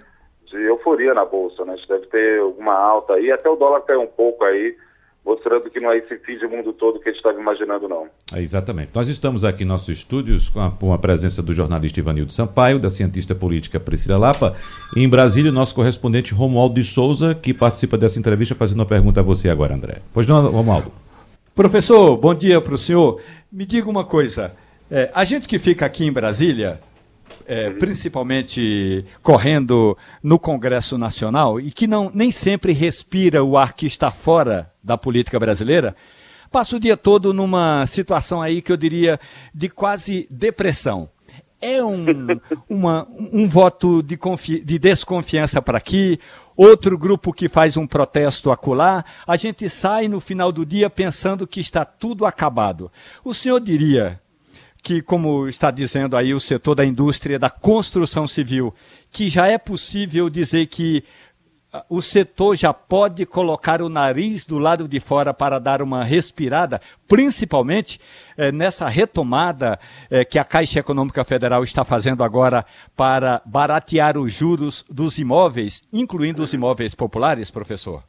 de euforia na Bolsa, né? A gente deve ter alguma alta aí, até o dólar caiu um pouco aí, mostrando que não é esse fim de mundo todo que a gente estava imaginando, não. É, exatamente. Nós estamos aqui em nossos estúdios com a, com a, presença do jornalista Ivanildo Sampaio, da cientista política Priscila Lapa, e em Brasília, nosso correspondente Romualdo de Souza, que participa dessa entrevista, fazendo uma pergunta a você agora, André. Pois não, Romualdo? Professor, bom dia para o senhor. Me diga uma coisa. É, a gente que fica aqui em Brasília, é, principalmente correndo no Congresso Nacional e que não nem sempre respira o ar que está fora da política brasileira, passa o dia todo numa situação aí que eu diria de quase depressão. é um, uma, um voto de, de desconfiança para aqui, outro grupo que faz um protesto acolá, a gente sai no final do dia pensando que está tudo acabado. O senhor diria que, como está dizendo aí o setor da indústria da construção civil, que já é possível dizer que o setor já pode colocar o nariz do lado de fora para dar uma respirada, principalmente eh, nessa retomada eh, que a Caixa Econômica Federal está fazendo agora para baratear os juros dos imóveis, incluindo os imóveis populares, professor?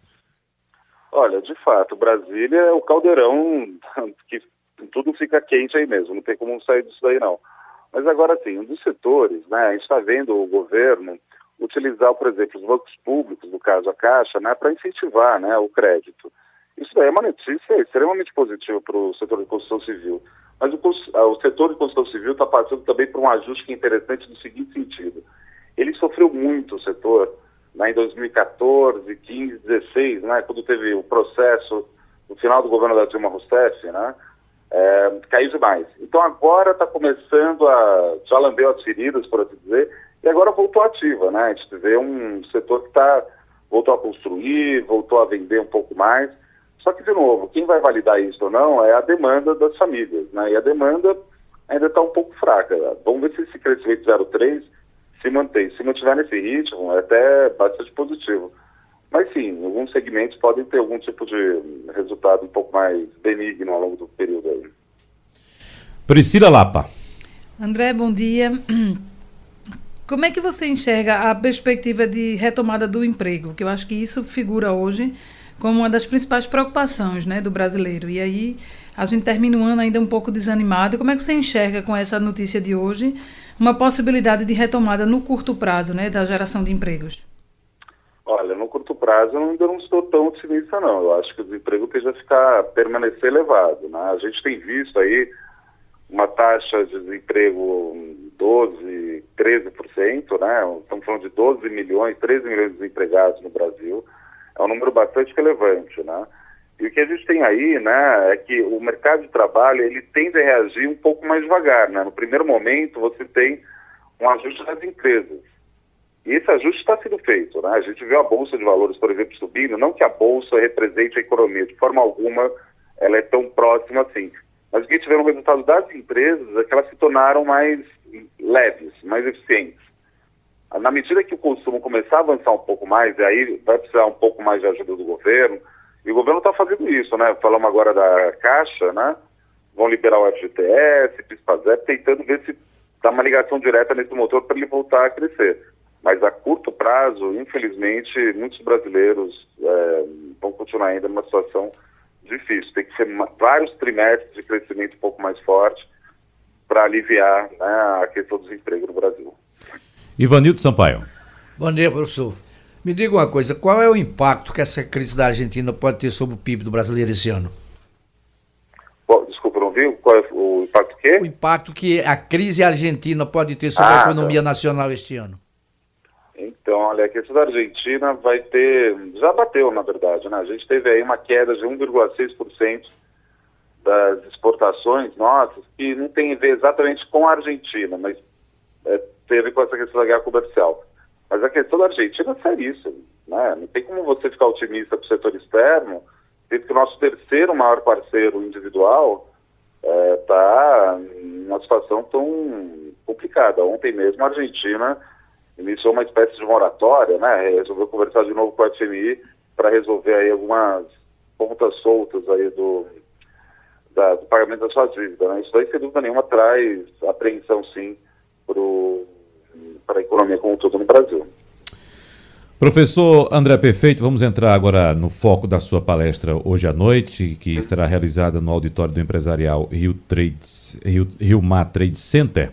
Olha, de fato, Brasília é o caldeirão que tudo fica quente aí mesmo, não tem como sair disso daí não. Mas agora sim, um dos setores, né, a gente está vendo o governo utilizar, por exemplo, os bancos públicos, no caso a Caixa, né, para incentivar né, o crédito. Isso daí é uma notícia extremamente positiva para o setor de construção civil. Mas o, ah, o setor de construção civil está passando também por um ajuste que é interessante no seguinte sentido. Ele sofreu muito, o setor, né, em 2014, 15, 16, né, quando teve o processo no final do governo da Dilma Rousseff, né, é, caiu demais. Então agora está começando a, já lambeu as feridas, por assim dizer, e agora voltou ativa, né? A gente vê um setor que está voltou a construir, voltou a vender um pouco mais. Só que, de novo, quem vai validar isso ou não é a demanda das famílias, né? E a demanda ainda está um pouco fraca. Vamos ver se esse crescimento 0,3 se mantém. Se mantiver nesse ritmo, é até bastante positivo. Mas sim, alguns segmentos podem ter algum tipo de resultado um pouco mais benigno ao longo do período aí. Priscila Lapa. André, bom dia. Como é que você enxerga a perspectiva de retomada do emprego? Que eu acho que isso figura hoje como uma das principais preocupações né, do brasileiro. E aí a gente termina o ano ainda um pouco desanimado. Como é que você enxerga com essa notícia de hoje uma possibilidade de retomada no curto prazo né, da geração de empregos? Olha, no curto prazo eu ainda não estou tão otimista não. Eu acho que o desemprego tende a ficar, permanecer elevado. Né? A gente tem visto aí uma taxa de desemprego 12, 13%, né? Estamos falando de 12 milhões, 13 milhões de desempregados no Brasil. É um número bastante relevante, né? E o que a gente tem aí, né, é que o mercado de trabalho, ele tende a reagir um pouco mais devagar, né? No primeiro momento, você tem um ajuste das empresas. E esse ajuste está sendo feito, né? A gente viu a Bolsa de Valores, por exemplo, subindo, não que a Bolsa represente a economia, de forma alguma ela é tão próxima assim. Mas o que tiveram resultado das empresas é que elas se tornaram mais leves, mais eficientes. Na medida que o consumo começar a avançar um pouco mais, e aí vai precisar um pouco mais de ajuda do governo, e o governo está fazendo isso, né? Falamos agora da Caixa, né? Vão liberar o FGTS, PIS-PASEP, tentando ver se dá uma ligação direta nesse motor para ele voltar a crescer. Mas a curto prazo, infelizmente, muitos brasileiros é, vão continuar ainda numa situação difícil. Tem que ser vários trimestres de crescimento um pouco mais forte para aliviar né, a questão do desemprego no Brasil. Ivanildo Sampaio. Bom dia, professor. Me diga uma coisa, qual é o impacto que essa crise da Argentina pode ter sobre o PIB do brasileiro esse ano? Bom, desculpa, não vi. Qual é o impacto que? O impacto que a crise argentina pode ter sobre ah, a economia tá. nacional este ano. Então, olha, a questão da Argentina vai ter, já bateu na verdade, né? A gente teve aí uma queda de 1,6% das exportações nossas, que não tem a ver exatamente com a Argentina, mas é, ver com essa questão da guerra comercial. Mas a questão da Argentina é seríssima, né? Não tem como você ficar otimista para o setor externo, sendo que o nosso terceiro maior parceiro individual está é, numa situação tão complicada. Ontem mesmo a Argentina iniciou uma espécie de moratória, né? Resolveu conversar de novo com a FMI para resolver aí algumas pontas soltas aí do, da, do pagamento das suas dívidas. Né? Isso daí, sem dúvida nenhuma, traz apreensão, sim, para a economia como um todo no Brasil. Professor André Perfeito, vamos entrar agora no foco da sua palestra hoje à noite, que será realizada no auditório do empresarial Rio, Trades, Rio, Rio Mar Trade Center.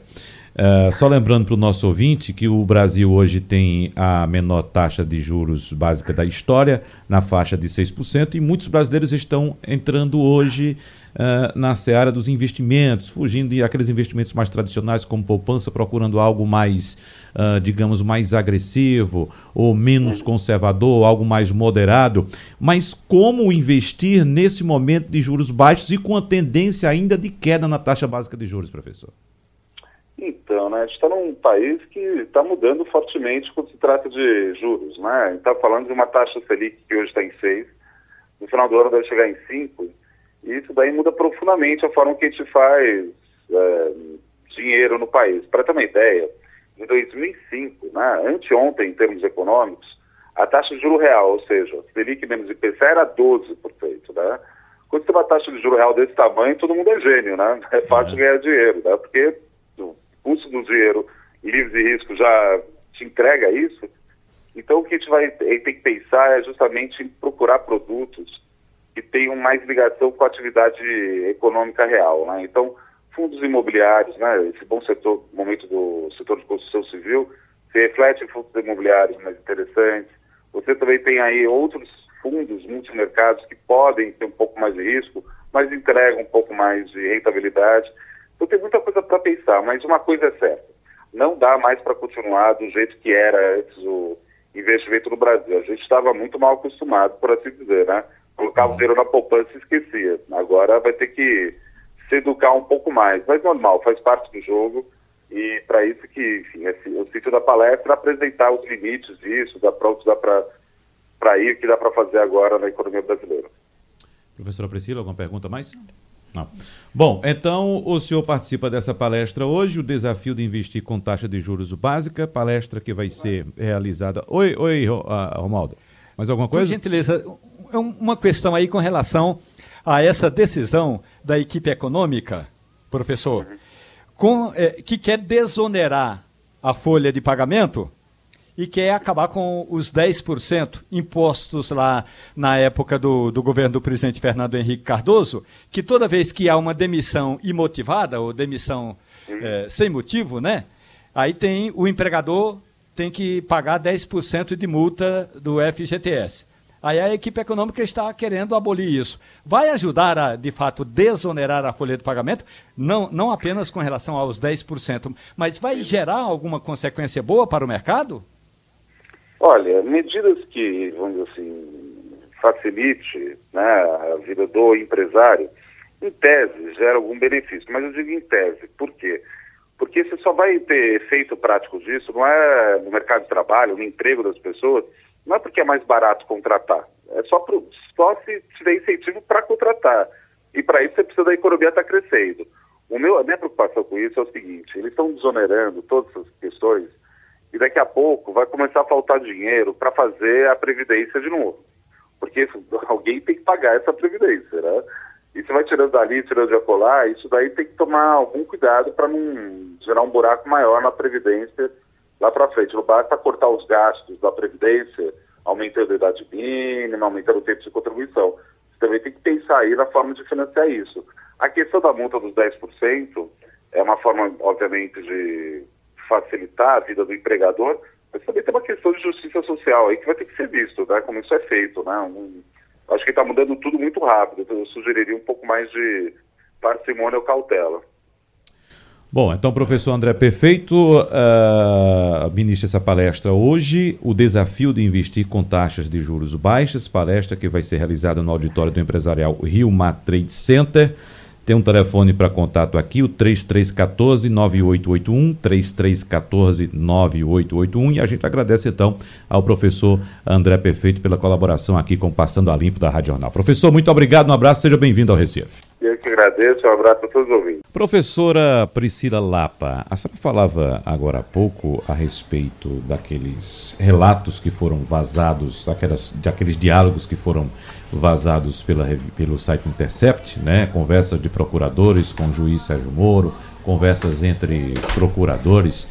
Uh, só lembrando para o nosso ouvinte que o Brasil hoje tem a menor taxa de juros básica da história, na faixa de 6%, e muitos brasileiros estão entrando hoje uh, na seara dos investimentos, fugindo de aqueles investimentos mais tradicionais como poupança, procurando algo mais, uh, digamos, mais agressivo ou menos conservador, algo mais moderado. Mas como investir nesse momento de juros baixos e com a tendência ainda de queda na taxa básica de juros, professor? Então, né, a gente está num país que está mudando fortemente quando se trata de juros. Né? A gente está falando de uma taxa Selic que hoje está em 6, no final do ano deve chegar em 5, e isso daí muda profundamente a forma que a gente faz é, dinheiro no país. Para ter uma ideia, em 2005, né, anteontem em termos econômicos, a taxa de juro real, ou seja, Selic menos IPCA era 12%. Né? Quando você tem uma taxa de juro real desse tamanho, todo mundo é gênio, né? É fácil uhum. ganhar dinheiro, né? Porque custo do dinheiro livre de risco já te entrega isso. Então, o que a gente vai tem que pensar é justamente em procurar produtos que tenham mais ligação com a atividade econômica real, né? Então, fundos imobiliários, né? Esse bom setor, momento do setor de construção civil, se reflete em fundos imobiliários mais interessantes. Você também tem aí outros fundos multimercados que podem ter um pouco mais de risco, mas entregam um pouco mais de rentabilidade. Então tem muita coisa para pensar, mas uma coisa é certa, não dá mais para continuar do jeito que era antes o investimento no Brasil. A gente estava muito mal acostumado, por assim dizer, né? Colocava o dinheiro na poupança e esquecia. Agora vai ter que se educar um pouco mais, mas normal, faz parte do jogo. E para isso que, enfim, esse, o sítio da palestra é apresentar os limites disso, dá pronto, dá para para ir, que dá para fazer agora na economia brasileira. Professora Priscila, alguma pergunta mais? Não. Bom, então o senhor participa dessa palestra hoje, o desafio de investir com taxa de juros básica, palestra que vai ser realizada. Oi, oi, uh, Romaldo. Mais alguma coisa? Por gentileza, uma questão aí com relação a essa decisão da equipe econômica, professor, com, é, que quer desonerar a folha de pagamento e quer acabar com os 10% impostos lá na época do, do governo do presidente Fernando Henrique Cardoso, que toda vez que há uma demissão imotivada ou demissão é, sem motivo, né? Aí tem o empregador tem que pagar 10% de multa do FGTS. Aí a equipe econômica está querendo abolir isso. Vai ajudar a, de fato, desonerar a folha de pagamento, não, não apenas com relação aos 10%, mas vai gerar alguma consequência boa para o mercado? Olha, medidas que, vamos dizer assim, facilite né, a vida do empresário, em tese, gera algum benefício. Mas eu digo em tese, por quê? Porque você só vai ter efeito prático disso, não é no mercado de trabalho, no emprego das pessoas, não é porque é mais barato contratar, é só, pro, só se tiver incentivo para contratar. E para isso você precisa da economia estar tá crescendo. O meu, a minha preocupação com isso é o seguinte, eles estão desonerando todas essas questões daqui a pouco vai começar a faltar dinheiro para fazer a previdência de novo. Porque alguém tem que pagar essa previdência, né? E você vai tirando dali, tirando de acolá, isso daí tem que tomar algum cuidado para não gerar um buraco maior na previdência lá para frente. Não basta cortar os gastos da previdência, aumentando a idade mínima, aumentando o tempo de contribuição. Você também tem que pensar aí na forma de financiar isso. A questão da multa dos 10% é uma forma, obviamente, de facilitar a vida do empregador, mas também tem uma questão de justiça social aí que vai ter que ser visto, né? Como isso é feito, né? Um, acho que está mudando tudo muito rápido, então eu sugeriria um pouco mais de parcimônia ou cautela. Bom, então, professor André Perfeito uh, ministra essa palestra hoje, o desafio de investir com taxas de juros baixas, palestra que vai ser realizada no auditório do empresarial Rio Mar Trade Center. Tem um telefone para contato aqui, o 3314-9881, 3314-9881. E a gente agradece então ao professor André Perfeito pela colaboração aqui com Passando a Limpo da Rádio Jornal. Professor, muito obrigado, um abraço, seja bem-vindo ao Recife. Eu que agradeço, um abraço a todos os ouvintes. Professora Priscila Lapa, a senhora falava agora há pouco a respeito daqueles relatos que foram vazados, daquelas, daqueles diálogos que foram vazados pela, pelo site Intercept, né? conversas de procuradores com o juiz Sérgio Moro, conversas entre procuradores.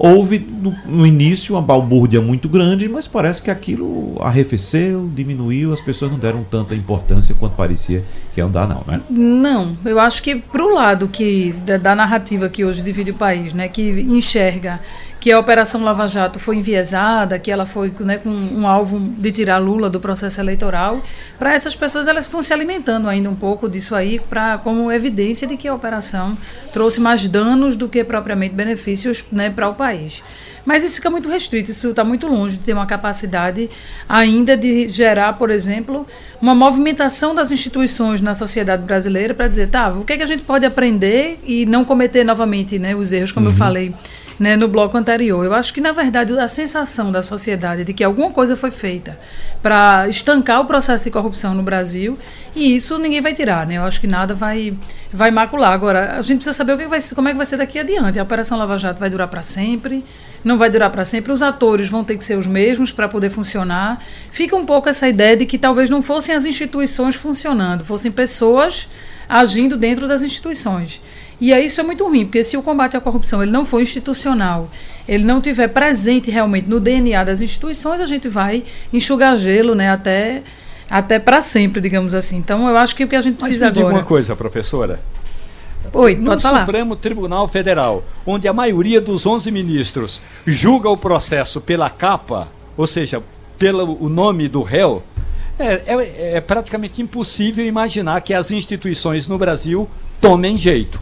Houve no, no, início uma balbúrdia muito grande, mas parece que aquilo arrefeceu, diminuiu, as pessoas não deram tanta importância quanto parecia que ia dar, não, né? Não, eu acho que para o lado que da, da narrativa que hoje divide o país, né, que enxerga que a Operação Lava Jato foi enviesada, que ela foi né, com um alvo de tirar Lula do processo eleitoral. Para essas pessoas, elas estão se alimentando ainda um pouco disso aí, pra, como evidência de que a operação trouxe mais danos do que propriamente benefícios né, para o país. Mas isso fica muito restrito, isso está muito longe de ter uma capacidade ainda de gerar, por exemplo, uma movimentação das instituições na sociedade brasileira para dizer, tá, o que, é que a gente pode aprender e não cometer novamente né, os erros, como uhum. eu falei né, no bloco anterior. Eu acho que, na verdade, a sensação da sociedade de que alguma coisa foi feita para estancar o processo de corrupção no Brasil, e isso ninguém vai tirar, né? Eu acho que nada vai, vai macular. Agora, a gente precisa saber o que vai, como é que vai ser daqui adiante. A Operação Lava Jato vai durar para sempre? Não vai durar para sempre? Os atores vão ter que ser os mesmos para poder funcionar? Fica um pouco essa ideia de que talvez não fossem as instituições funcionando, fossem pessoas agindo dentro das instituições. E aí isso é muito ruim, porque se o combate à corrupção ele não for institucional, ele não tiver presente realmente no DNA das instituições, a gente vai enxugar gelo, né, até até para sempre, digamos assim. Então, eu acho que o que a gente precisa Mas me agora. Diga uma coisa, professora. Oi, pode no falar. Supremo Tribunal Federal, onde a maioria dos 11 ministros julga o processo pela capa, ou seja, pelo o nome do réu, é, é, é praticamente impossível imaginar que as instituições no Brasil tomem jeito.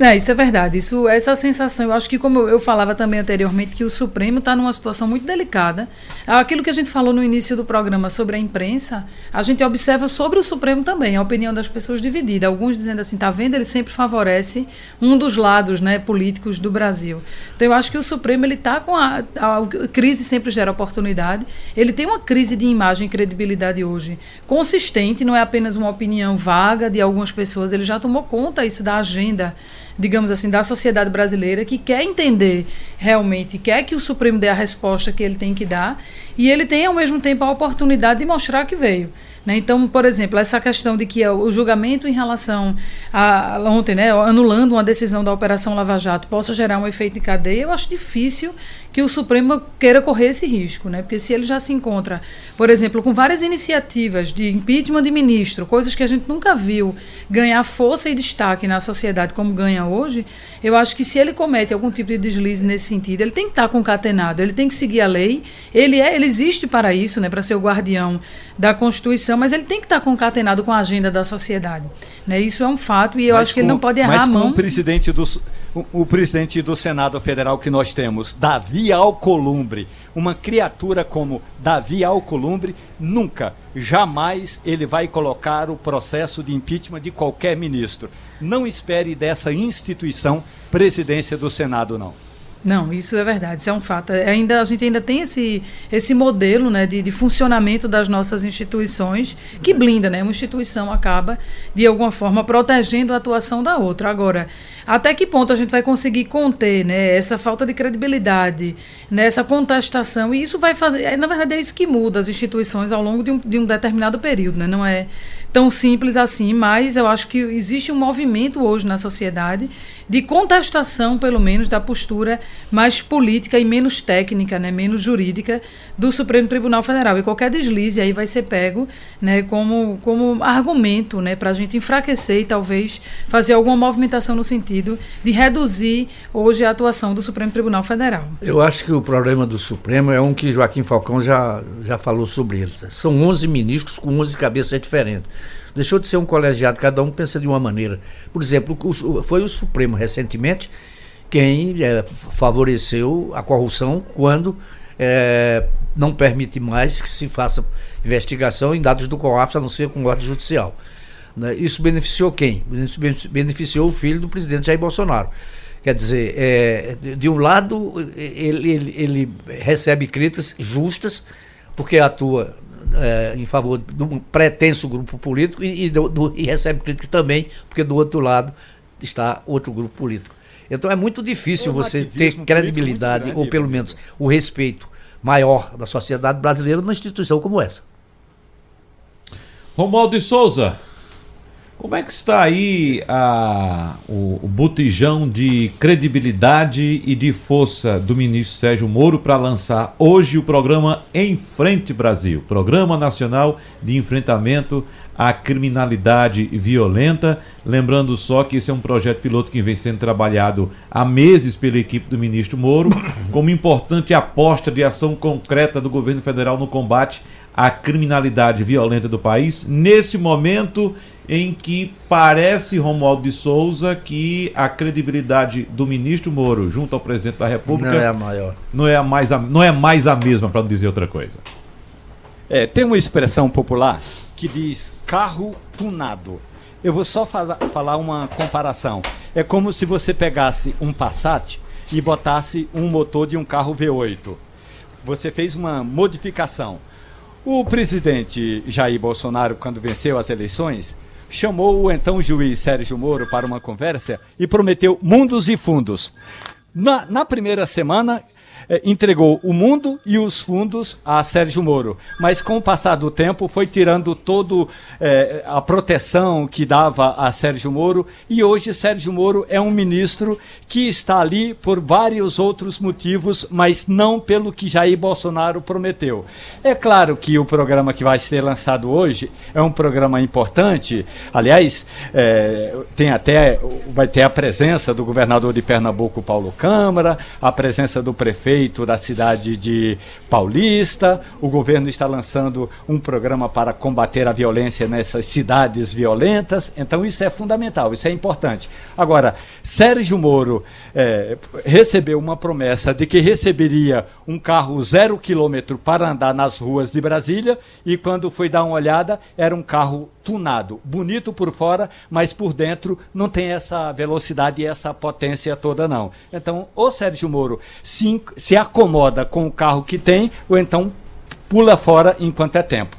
É, isso é verdade. Isso, essa sensação, eu acho que, como eu falava também anteriormente, que o Supremo está numa situação muito delicada. Aquilo que a gente falou no início do programa sobre a imprensa, a gente observa sobre o Supremo também, a opinião das pessoas dividida. Alguns dizendo assim, tá vendo, ele sempre favorece um dos lados né, políticos do Brasil. Então, eu acho que o Supremo ele está com a, a, a crise sempre gera oportunidade. Ele tem uma crise de imagem e credibilidade hoje consistente, não é apenas uma opinião vaga de algumas pessoas. Ele já tomou conta isso da agenda digamos assim, da sociedade brasileira que quer entender realmente, quer que o Supremo dê a resposta que ele tem que dar, e ele tem ao mesmo tempo a oportunidade de mostrar que veio. Né? Então, por exemplo, essa questão de que o julgamento em relação a ontem, né, anulando uma decisão da Operação Lava Jato, possa gerar um efeito de cadeia, eu acho difícil que o Supremo queira correr esse risco, né? Porque se ele já se encontra, por exemplo, com várias iniciativas de impeachment de ministro, coisas que a gente nunca viu ganhar força e destaque na sociedade como ganha hoje, eu acho que se ele comete algum tipo de deslize nesse sentido, ele tem que estar concatenado, ele tem que seguir a lei. Ele é, ele existe para isso, né, para ser o guardião da Constituição, mas ele tem que estar concatenado com a agenda da sociedade. Né? Isso é um fato e eu mas acho que ele não pode errar mas a mão. o presidente do o, presidente do Senado Federal que nós temos, Davi Alcolumbre, uma criatura como Davi Alcolumbre, nunca, jamais ele vai colocar o processo de impeachment de qualquer ministro. Não espere dessa instituição presidência do Senado, não. Não, isso é verdade, isso é um fato. É, ainda, a gente ainda tem esse, esse modelo né, de, de funcionamento das nossas instituições que blinda, né? Uma instituição acaba, de alguma forma, protegendo a atuação da outra. Agora, até que ponto a gente vai conseguir conter né, essa falta de credibilidade, né, essa contestação? E isso vai fazer. É, na verdade, é isso que muda as instituições ao longo de um, de um determinado período. Né? Não é tão simples assim, mas eu acho que existe um movimento hoje na sociedade de contestação, pelo menos, da postura mais política e menos técnica, né, menos jurídica do Supremo Tribunal Federal. E qualquer deslize aí vai ser pego né, como, como argumento né, para a gente enfraquecer e talvez fazer alguma movimentação no sentido de reduzir hoje a atuação do Supremo Tribunal Federal. Eu acho que o problema do Supremo é um que Joaquim Falcão já, já falou sobre ele. São 11 ministros com 11 cabeças diferentes. Deixou de ser um colegiado, cada um pensa de uma maneira. Por exemplo, foi o Supremo recentemente quem é, favoreceu a corrupção quando é, não permite mais que se faça investigação em dados do COAF, a não ser com ordem judicial. Né? Isso beneficiou quem? Beneficiou o filho do presidente Jair Bolsonaro. Quer dizer, é, de um lado, ele, ele, ele recebe críticas justas, porque atua é, em favor de um pretenso grupo político e, e, do, do, e recebe crítica também, porque do outro lado está outro grupo político. Então é muito difícil é você ter credibilidade, grande, ou pelo menos o respeito maior da sociedade brasileira numa instituição como essa. Romualdo de Souza, como é que está aí a, o, o botijão de credibilidade e de força do ministro Sérgio Moro para lançar hoje o programa Em Frente Brasil, Programa Nacional de Enfrentamento à Criminalidade Violenta. Lembrando só que esse é um projeto piloto que vem sendo trabalhado há meses pela equipe do ministro Moro, como importante aposta de ação concreta do governo federal no combate à criminalidade violenta do país. Nesse momento em que parece, Romualdo de Souza, que a credibilidade do ministro Moro junto ao presidente da República não é a maior. Não é, a mais, a, não é mais a mesma, para não dizer outra coisa. É, tem uma expressão popular que diz carro tunado. Eu vou só falar, falar uma comparação. É como se você pegasse um Passat e botasse um motor de um carro V8. Você fez uma modificação. O presidente Jair Bolsonaro, quando venceu as eleições, chamou o então juiz Sérgio Moro para uma conversa e prometeu mundos e fundos. Na, na primeira semana, entregou o mundo e os fundos a Sérgio Moro. Mas com o passar do tempo foi tirando todo eh, a proteção que dava a Sérgio Moro e hoje Sérgio Moro é um ministro que está ali por vários outros motivos, mas não pelo que Jair Bolsonaro prometeu. É claro que o programa que vai ser lançado hoje é um programa importante. Aliás, eh, tem até vai ter a presença do governador de Pernambuco, Paulo Câmara, a presença do prefeito prefeito da cidade de Paulista. O governo está lançando um programa para combater a violência nessas cidades violentas. Então, isso é fundamental, isso é importante. Agora, Sérgio Moro é, recebeu uma promessa de que receberia um carro zero quilômetro para andar nas ruas de Brasília e, quando foi dar uma olhada, era um carro tunado, bonito por fora, mas por dentro não tem essa velocidade e essa potência toda, não. Então, o Sérgio Moro se, se acomoda com o carro que tem, ou então pula fora enquanto é tempo.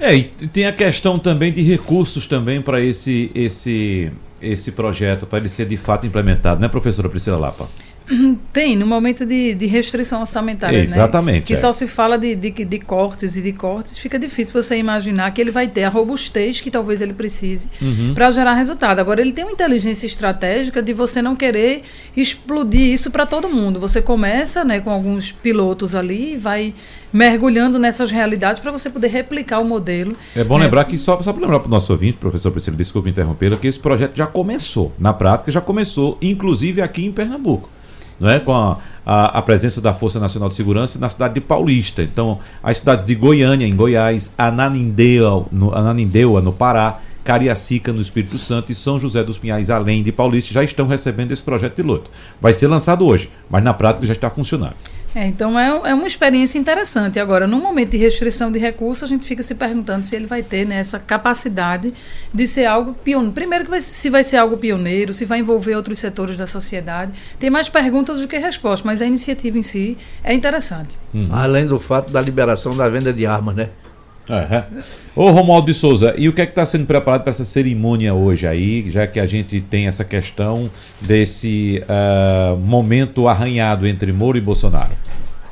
É, e tem a questão também de recursos também para esse, esse, esse projeto, para ele ser de fato implementado, né, professora Priscila Lapa? Tem, no momento de, de restrição orçamentária. Né? Exatamente. Né? Que é. só se fala de, de, de, cortes e de cortes, fica difícil você imaginar que ele vai ter a robustez que talvez ele precise uhum. para gerar resultado. Agora, ele tem uma inteligência estratégica de você não querer explodir isso para todo mundo. Você começa né, com alguns pilotos ali e vai mergulhando nessas realidades para você poder replicar o modelo. É bom né? lembrar que, só, só para lembrar para o nosso ouvinte, professor Priscila, desculpe interrompê-lo, que esse projeto já começou. Na prática, já começou, inclusive aqui em Pernambuco é com a, a, a, presença da Força Nacional de Segurança na cidade de Paulista. Então, as cidades de Goiânia, em Goiás, Ananindeua, no, Ananindeua, no Pará, Cariacica, no Espírito Santo e São José dos Pinhais, além de Paulista, já estão recebendo esse projeto piloto. Vai ser lançado hoje, mas na prática já está funcionando. É, então é, é uma experiência interessante. Agora, no momento de restrição de recursos, a gente fica se perguntando se ele vai ter né, essa capacidade de ser algo pioneiro. Primeiro, que vai, se vai ser algo pioneiro, se vai envolver outros setores da sociedade. Tem mais perguntas do que respostas, mas a iniciativa em si é interessante. Uhum. Além do fato da liberação da venda de armas, né? É. Ô Romualdo de Souza, e o que é que está sendo preparado para essa cerimônia hoje aí, já que a gente tem essa questão desse uh, momento arranhado entre Moro e Bolsonaro?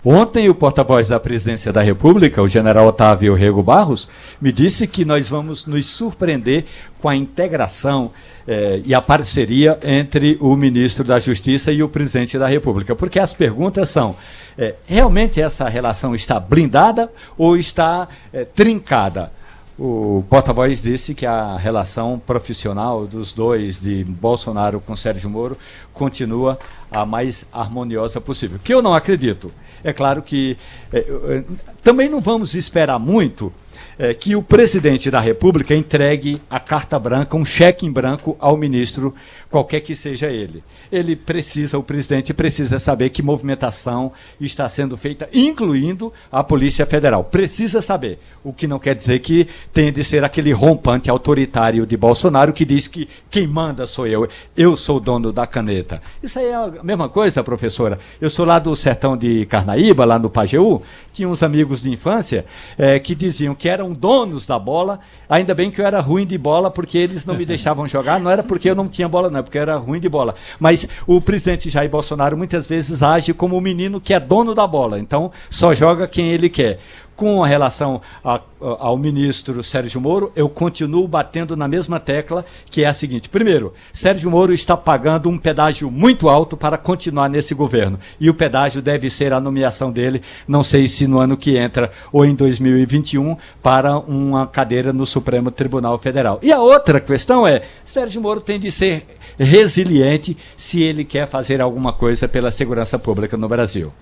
Ontem, o porta-voz da Presidência da República, o general Otávio Rego Barros, me disse que nós vamos nos surpreender com a integração eh, e a parceria entre o ministro da Justiça e o presidente da República. Porque as perguntas são: eh, realmente essa relação está blindada ou está eh, trincada? O porta-voz disse que a relação profissional dos dois, de Bolsonaro com Sérgio Moro, continua a mais harmoniosa possível. Que eu não acredito. É claro que é, também não vamos esperar muito é, que o presidente da República entregue a carta branca, um cheque em branco ao ministro, qualquer que seja ele. Ele precisa, o presidente precisa saber que movimentação está sendo feita, incluindo a Polícia Federal. Precisa saber. O que não quer dizer que tem de ser aquele rompante autoritário de Bolsonaro que diz que quem manda sou eu, eu sou o dono da caneta. Isso aí é a mesma coisa, professora. Eu sou lá do sertão de Carnaíba, lá no Pajeú, tinha uns amigos de infância é, que diziam que eram donos da bola. Ainda bem que eu era ruim de bola porque eles não me deixavam jogar. Não era porque eu não tinha bola, não, é porque eu era ruim de bola. Mas o presidente Jair Bolsonaro muitas vezes age como o menino que é dono da bola. Então só joga quem ele quer com relação a, a, ao ministro Sérgio Moro, eu continuo batendo na mesma tecla, que é a seguinte: primeiro, Sérgio Moro está pagando um pedágio muito alto para continuar nesse governo. E o pedágio deve ser a nomeação dele, não sei se no ano que entra ou em 2021, para uma cadeira no Supremo Tribunal Federal. E a outra questão é: Sérgio Moro tem de ser resiliente se ele quer fazer alguma coisa pela segurança pública no Brasil.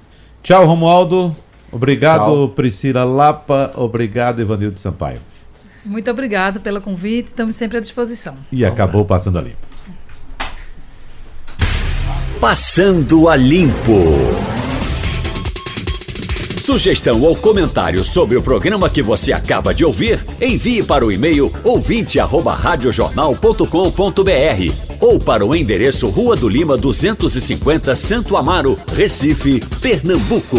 Tchau, Romualdo. Obrigado, Tchau. Priscila Lapa. Obrigado, Ivanildo Sampaio. Muito obrigado pelo convite, estamos sempre à disposição. E Vamos acabou lá. passando a limpo. Passando a limpo. Sugestão ou comentário sobre o programa que você acaba de ouvir, envie para o e-mail ouvinte@radiojornal.com.br ou para o endereço Rua do Lima 250, Santo Amaro, Recife, Pernambuco.